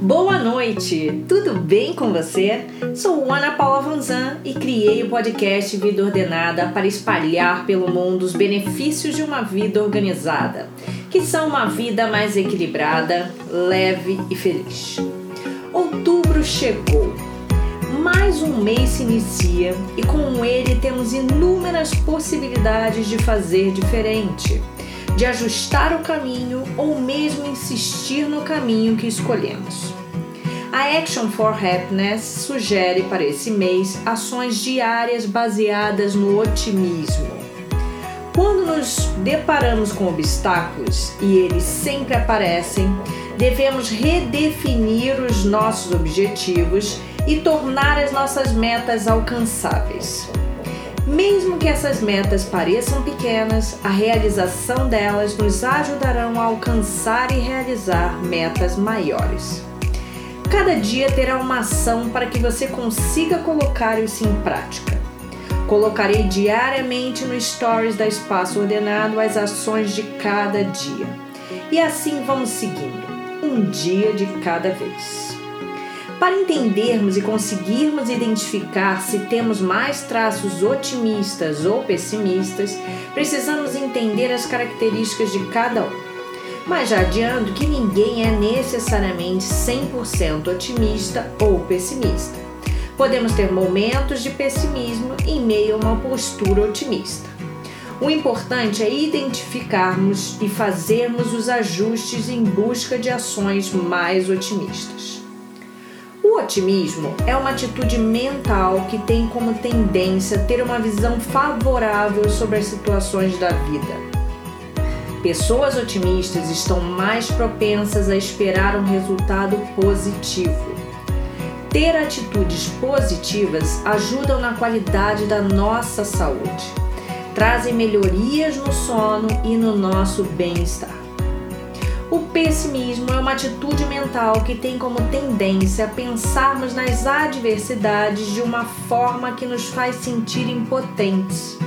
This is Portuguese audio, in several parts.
Boa noite, tudo bem com você? Sou Ana Paula Vanzan e criei o podcast Vida Ordenada para espalhar pelo mundo os benefícios de uma vida organizada, que são uma vida mais equilibrada, leve e feliz. Outubro chegou, mais um mês se inicia e com ele temos inúmeras possibilidades de fazer diferente de ajustar o caminho ou mesmo insistir no caminho que escolhemos. A Action for Happiness sugere para esse mês ações diárias baseadas no otimismo. Quando nos deparamos com obstáculos, e eles sempre aparecem, devemos redefinir os nossos objetivos e tornar as nossas metas alcançáveis. Mesmo que essas metas pareçam pequenas, a realização delas nos ajudarão a alcançar e realizar metas maiores. Cada dia terá uma ação para que você consiga colocar isso em prática. Colocarei diariamente no Stories da Espaço Ordenado as ações de cada dia. E assim vamos seguindo, um dia de cada vez. Para entendermos e conseguirmos identificar se temos mais traços otimistas ou pessimistas, precisamos entender as características de cada um. Mas já adianto que ninguém é necessariamente 100% otimista ou pessimista. Podemos ter momentos de pessimismo em meio a uma postura otimista. O importante é identificarmos e fazermos os ajustes em busca de ações mais otimistas. O otimismo é uma atitude mental que tem como tendência ter uma visão favorável sobre as situações da vida. Pessoas otimistas estão mais propensas a esperar um resultado positivo. Ter atitudes positivas ajudam na qualidade da nossa saúde, trazem melhorias no sono e no nosso bem-estar. O pessimismo é uma atitude mental que tem como tendência a pensarmos nas adversidades de uma forma que nos faz sentir impotentes.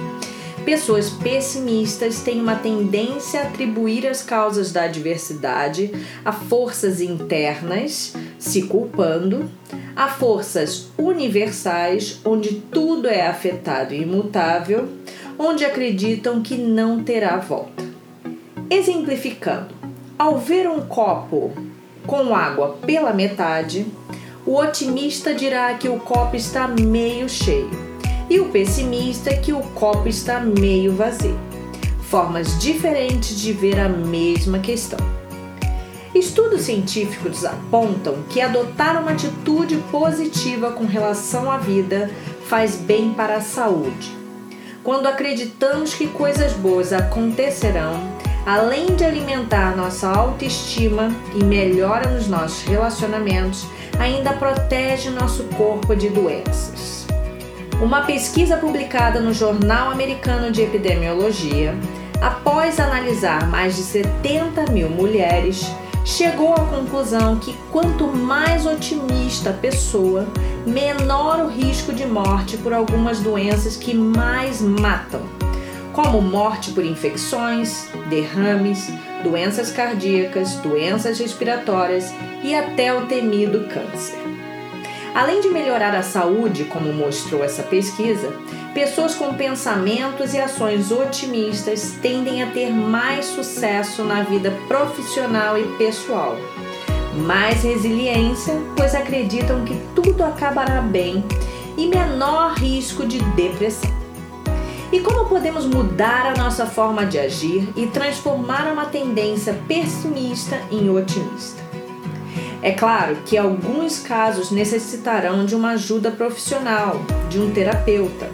Pessoas pessimistas têm uma tendência a atribuir as causas da adversidade a forças internas, se culpando, a forças universais, onde tudo é afetado e imutável, onde acreditam que não terá volta. Exemplificando, ao ver um copo com água pela metade, o otimista dirá que o copo está meio cheio e o pessimista que o copo está meio vazio. Formas diferentes de ver a mesma questão. Estudos científicos apontam que adotar uma atitude positiva com relação à vida faz bem para a saúde. Quando acreditamos que coisas boas acontecerão, além de alimentar nossa autoestima e melhora nos nossos relacionamentos, ainda protege nosso corpo de doenças. Uma pesquisa publicada no Jornal Americano de Epidemiologia, após analisar mais de 70 mil mulheres, chegou à conclusão que quanto mais otimista a pessoa, menor o risco de morte por algumas doenças que mais matam como morte por infecções, derrames, doenças cardíacas, doenças respiratórias e até o temido câncer. Além de melhorar a saúde, como mostrou essa pesquisa, pessoas com pensamentos e ações otimistas tendem a ter mais sucesso na vida profissional e pessoal. Mais resiliência, pois acreditam que tudo acabará bem, e menor risco de depressão. E como podemos mudar a nossa forma de agir e transformar uma tendência pessimista em otimista? É claro que alguns casos necessitarão de uma ajuda profissional, de um terapeuta,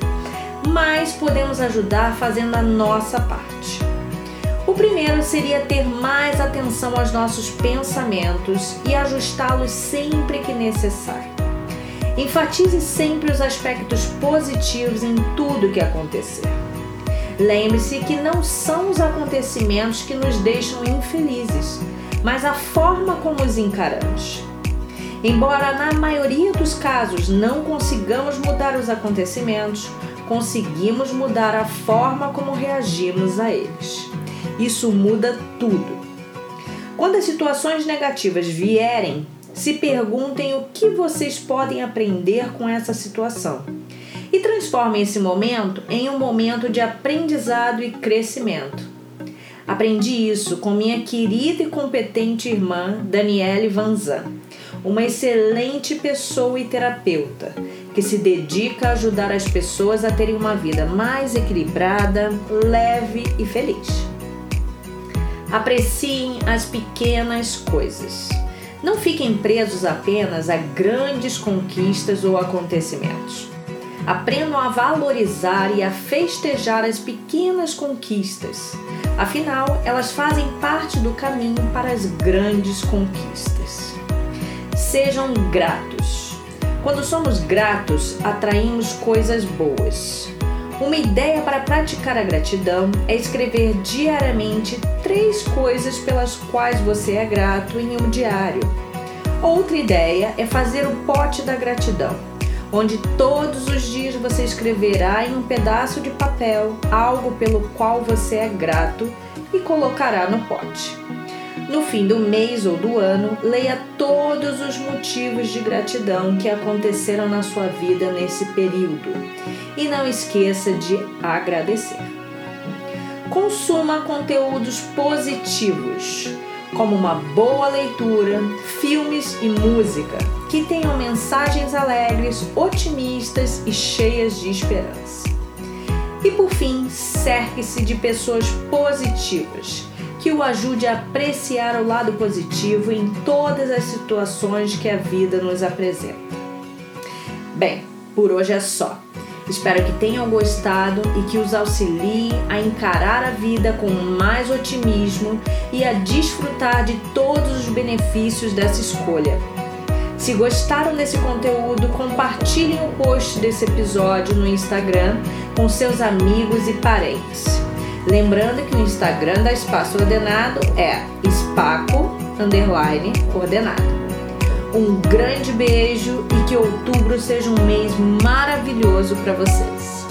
mas podemos ajudar fazendo a nossa parte. O primeiro seria ter mais atenção aos nossos pensamentos e ajustá-los sempre que necessário. Enfatize sempre os aspectos positivos em tudo que acontecer. Lembre-se que não são os acontecimentos que nos deixam infelizes, mas a forma como os encaramos. Embora na maioria dos casos não consigamos mudar os acontecimentos, conseguimos mudar a forma como reagimos a eles. Isso muda tudo. Quando as situações negativas vierem, se perguntem o que vocês podem aprender com essa situação e transformem esse momento em um momento de aprendizado e crescimento. Aprendi isso com minha querida e competente irmã Daniele Vanzan, uma excelente pessoa e terapeuta que se dedica a ajudar as pessoas a terem uma vida mais equilibrada, leve e feliz. Apreciem as pequenas coisas. Não fiquem presos apenas a grandes conquistas ou acontecimentos. Aprendam a valorizar e a festejar as pequenas conquistas. Afinal, elas fazem parte do caminho para as grandes conquistas. Sejam gratos. Quando somos gratos, atraímos coisas boas. Uma ideia para praticar a gratidão é escrever diariamente três coisas pelas quais você é grato em um diário. Outra ideia é fazer o pote da gratidão, onde todos os dias você escreverá em um pedaço de papel algo pelo qual você é grato e colocará no pote. No fim do mês ou do ano, leia todos os motivos de gratidão que aconteceram na sua vida nesse período e não esqueça de agradecer. Consuma conteúdos positivos, como uma boa leitura, filmes e música que tenham mensagens alegres, otimistas e cheias de esperança. E por fim, cerque-se de pessoas positivas que o ajude a apreciar o lado positivo em todas as situações que a vida nos apresenta. Bem, por hoje é só. Espero que tenham gostado e que os auxilie a encarar a vida com mais otimismo e a desfrutar de todos os benefícios dessa escolha. Se gostaram desse conteúdo, compartilhem o post desse episódio no Instagram com seus amigos e parentes. Lembrando que o Instagram da Espaço Ordenado é espaco underline. Um grande beijo e que outubro seja um mês maravilhoso para vocês.